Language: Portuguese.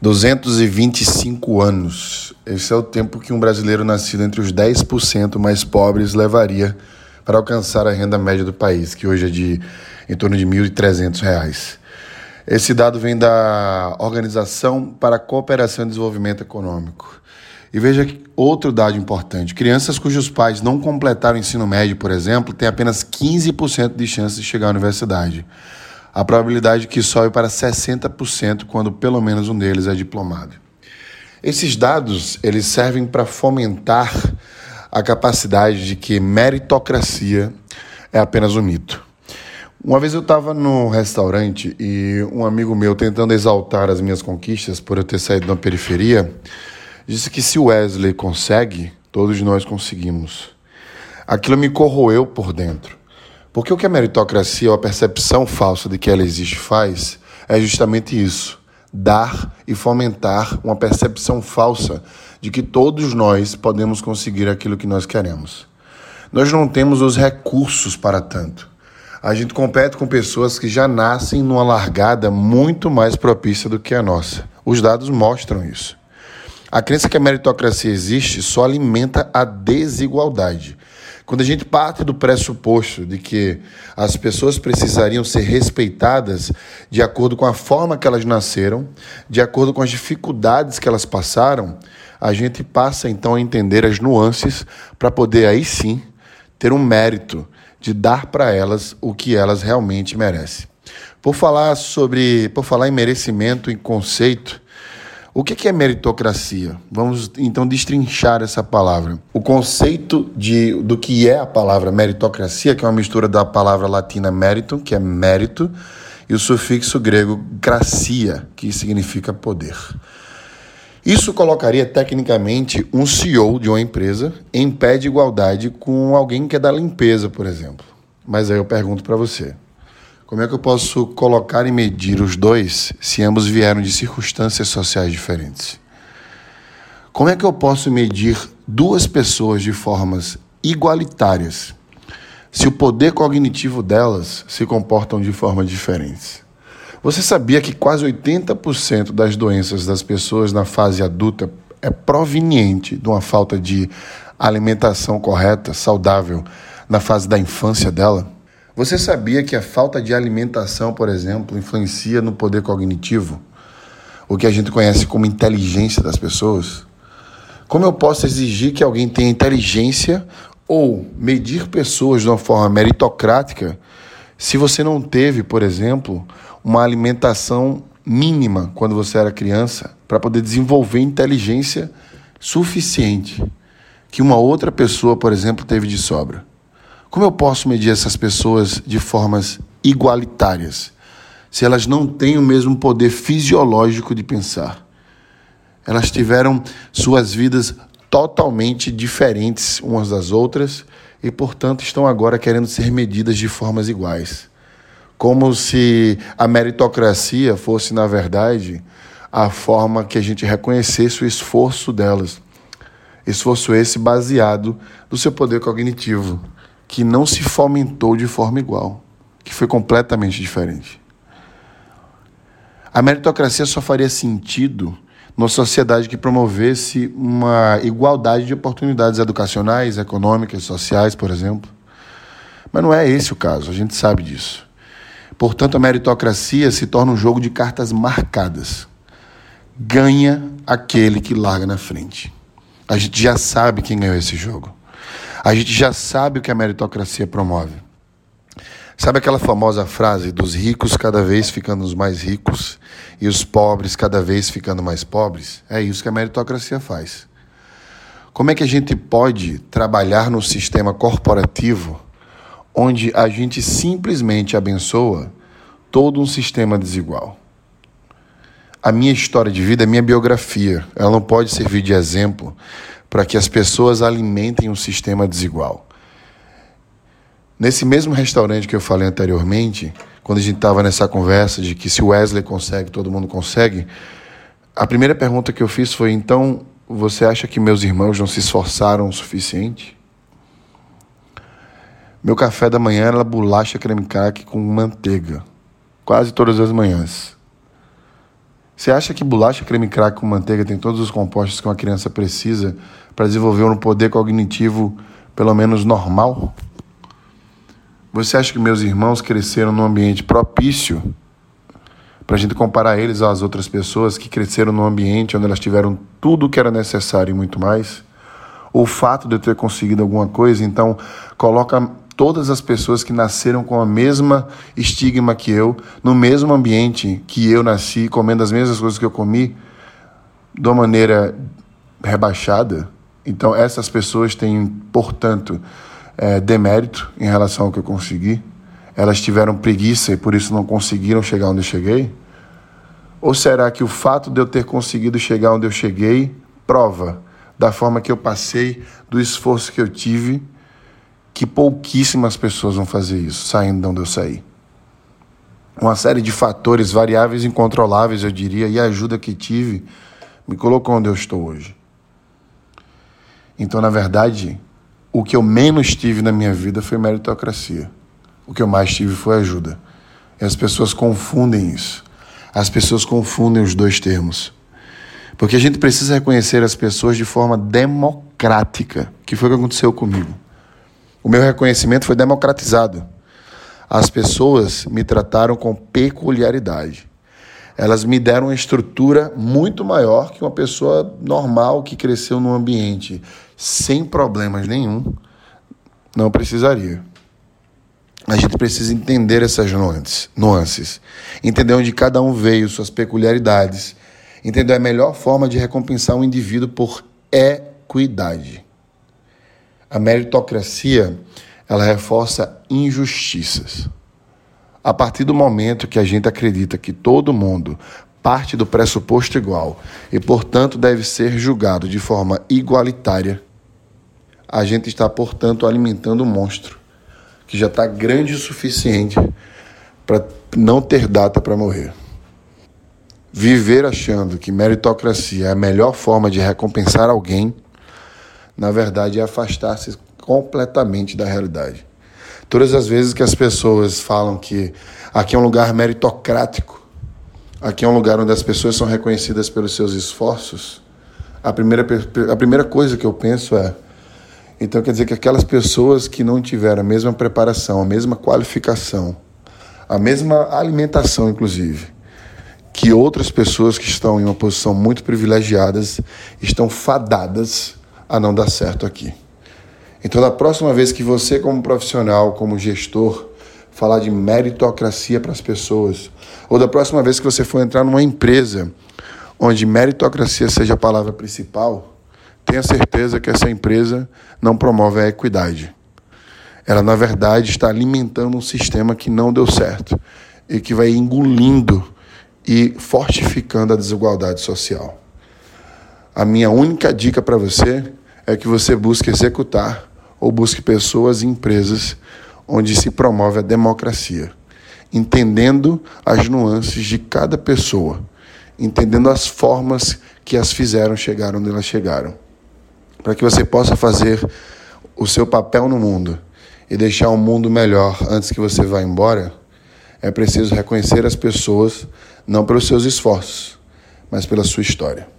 225 anos. Esse é o tempo que um brasileiro nascido entre os 10% mais pobres levaria para alcançar a renda média do país, que hoje é de em torno de R$ 1.300. Esse dado vem da Organização para a Cooperação e Desenvolvimento Econômico. E veja outro dado importante: crianças cujos pais não completaram o ensino médio, por exemplo, têm apenas 15% de chance de chegar à universidade. A probabilidade que sobe para 60% quando pelo menos um deles é diplomado. Esses dados eles servem para fomentar a capacidade de que meritocracia é apenas um mito. Uma vez eu estava no restaurante e um amigo meu, tentando exaltar as minhas conquistas por eu ter saído da periferia, disse que se Wesley consegue, todos nós conseguimos. Aquilo me corroeu por dentro. Porque o que a meritocracia, ou a percepção falsa de que ela existe, faz é justamente isso: dar e fomentar uma percepção falsa de que todos nós podemos conseguir aquilo que nós queremos. Nós não temos os recursos para tanto. A gente compete com pessoas que já nascem numa largada muito mais propícia do que a nossa. Os dados mostram isso. A crença que a meritocracia existe só alimenta a desigualdade. Quando a gente parte do pressuposto de que as pessoas precisariam ser respeitadas de acordo com a forma que elas nasceram, de acordo com as dificuldades que elas passaram, a gente passa então a entender as nuances para poder aí sim ter um mérito de dar para elas o que elas realmente merecem. Por falar sobre, por falar em merecimento e conceito, o que é meritocracia? Vamos então destrinchar essa palavra. O conceito de, do que é a palavra meritocracia, que é uma mistura da palavra latina meritum, que é mérito, e o sufixo grego gracia, que significa poder. Isso colocaria tecnicamente um CEO de uma empresa em pé de igualdade com alguém que é da limpeza, por exemplo. Mas aí eu pergunto para você: como é que eu posso colocar e medir os dois se ambos vieram de circunstâncias sociais diferentes? Como é que eu posso medir duas pessoas de formas igualitárias se o poder cognitivo delas se comportam de formas diferentes? Você sabia que quase 80% das doenças das pessoas na fase adulta é proveniente de uma falta de alimentação correta, saudável, na fase da infância dela? Você sabia que a falta de alimentação, por exemplo, influencia no poder cognitivo? O que a gente conhece como inteligência das pessoas? Como eu posso exigir que alguém tenha inteligência ou medir pessoas de uma forma meritocrática se você não teve, por exemplo, uma alimentação mínima quando você era criança para poder desenvolver inteligência suficiente que uma outra pessoa, por exemplo, teve de sobra. Como eu posso medir essas pessoas de formas igualitárias se elas não têm o mesmo poder fisiológico de pensar? Elas tiveram suas vidas totalmente diferentes umas das outras e, portanto, estão agora querendo ser medidas de formas iguais como se a meritocracia fosse, na verdade, a forma que a gente reconhecesse o esforço delas. Esforço esse baseado no seu poder cognitivo, que não se fomentou de forma igual, que foi completamente diferente. A meritocracia só faria sentido numa sociedade que promovesse uma igualdade de oportunidades educacionais, econômicas, sociais, por exemplo. Mas não é esse o caso, a gente sabe disso. Portanto, a meritocracia se torna um jogo de cartas marcadas. Ganha aquele que larga na frente. A gente já sabe quem ganhou esse jogo. A gente já sabe o que a meritocracia promove. Sabe aquela famosa frase dos ricos cada vez ficando mais ricos e os pobres cada vez ficando mais pobres? É isso que a meritocracia faz. Como é que a gente pode trabalhar no sistema corporativo onde a gente simplesmente abençoa todo um sistema desigual. A minha história de vida é minha biografia. Ela não pode servir de exemplo para que as pessoas alimentem um sistema desigual. Nesse mesmo restaurante que eu falei anteriormente, quando a gente estava nessa conversa de que se Wesley consegue, todo mundo consegue, a primeira pergunta que eu fiz foi: então, você acha que meus irmãos não se esforçaram o suficiente? Meu café da manhã era bolacha creme crack com manteiga, quase todas as manhãs. Você acha que bolacha, creme crack com manteiga tem todos os compostos que uma criança precisa para desenvolver um poder cognitivo pelo menos normal? Você acha que meus irmãos cresceram num ambiente propício para a gente comparar eles às outras pessoas que cresceram num ambiente onde elas tiveram tudo o que era necessário e muito mais? O fato de eu ter conseguido alguma coisa, então, coloca todas as pessoas que nasceram com a mesma estigma que eu, no mesmo ambiente que eu nasci, comendo as mesmas coisas que eu comi, de uma maneira rebaixada. Então, essas pessoas têm, portanto, é, demérito em relação ao que eu consegui. Elas tiveram preguiça e por isso não conseguiram chegar onde eu cheguei? Ou será que o fato de eu ter conseguido chegar onde eu cheguei prova da forma que eu passei, do esforço que eu tive? Que pouquíssimas pessoas vão fazer isso, saindo de onde eu saí. Uma série de fatores variáveis incontroláveis, eu diria, e a ajuda que tive me colocou onde eu estou hoje. Então, na verdade, o que eu menos tive na minha vida foi meritocracia. O que eu mais tive foi ajuda. E as pessoas confundem isso. As pessoas confundem os dois termos. Porque a gente precisa reconhecer as pessoas de forma democrática, que foi o que aconteceu comigo. O meu reconhecimento foi democratizado. As pessoas me trataram com peculiaridade. Elas me deram uma estrutura muito maior que uma pessoa normal que cresceu num ambiente sem problemas nenhum não precisaria. A gente precisa entender essas nuances, entender onde cada um veio, suas peculiaridades, entender a melhor forma de recompensar um indivíduo por equidade. A meritocracia, ela reforça injustiças. A partir do momento que a gente acredita que todo mundo parte do pressuposto igual e, portanto, deve ser julgado de forma igualitária, a gente está, portanto, alimentando um monstro que já está grande o suficiente para não ter data para morrer. Viver achando que meritocracia é a melhor forma de recompensar alguém na verdade, é afastar-se completamente da realidade. Todas as vezes que as pessoas falam que aqui é um lugar meritocrático, aqui é um lugar onde as pessoas são reconhecidas pelos seus esforços, a primeira, a primeira coisa que eu penso é: então quer dizer que aquelas pessoas que não tiveram a mesma preparação, a mesma qualificação, a mesma alimentação, inclusive, que outras pessoas que estão em uma posição muito privilegiadas estão fadadas a não dar certo aqui. Então, da próxima vez que você, como profissional, como gestor, falar de meritocracia para as pessoas, ou da próxima vez que você for entrar numa empresa onde meritocracia seja a palavra principal, tenha certeza que essa empresa não promove a equidade. Ela, na verdade, está alimentando um sistema que não deu certo e que vai engolindo e fortificando a desigualdade social. A minha única dica para você é que você busque executar ou busque pessoas e empresas onde se promove a democracia, entendendo as nuances de cada pessoa, entendendo as formas que as fizeram chegar onde elas chegaram, para que você possa fazer o seu papel no mundo e deixar um mundo melhor antes que você vá embora. É preciso reconhecer as pessoas não pelos seus esforços, mas pela sua história.